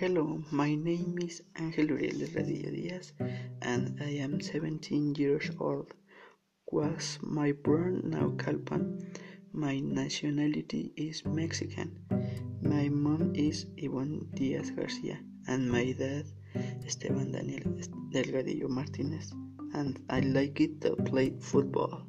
Hello, my name is Ángel Uriel Radilla Diaz and I am 17 years old. Was my born Naucalpan. My nationality is Mexican. My mom is Ivonne Diaz Garcia and my dad Esteban Daniel Delgadillo Martinez and I like it to play football.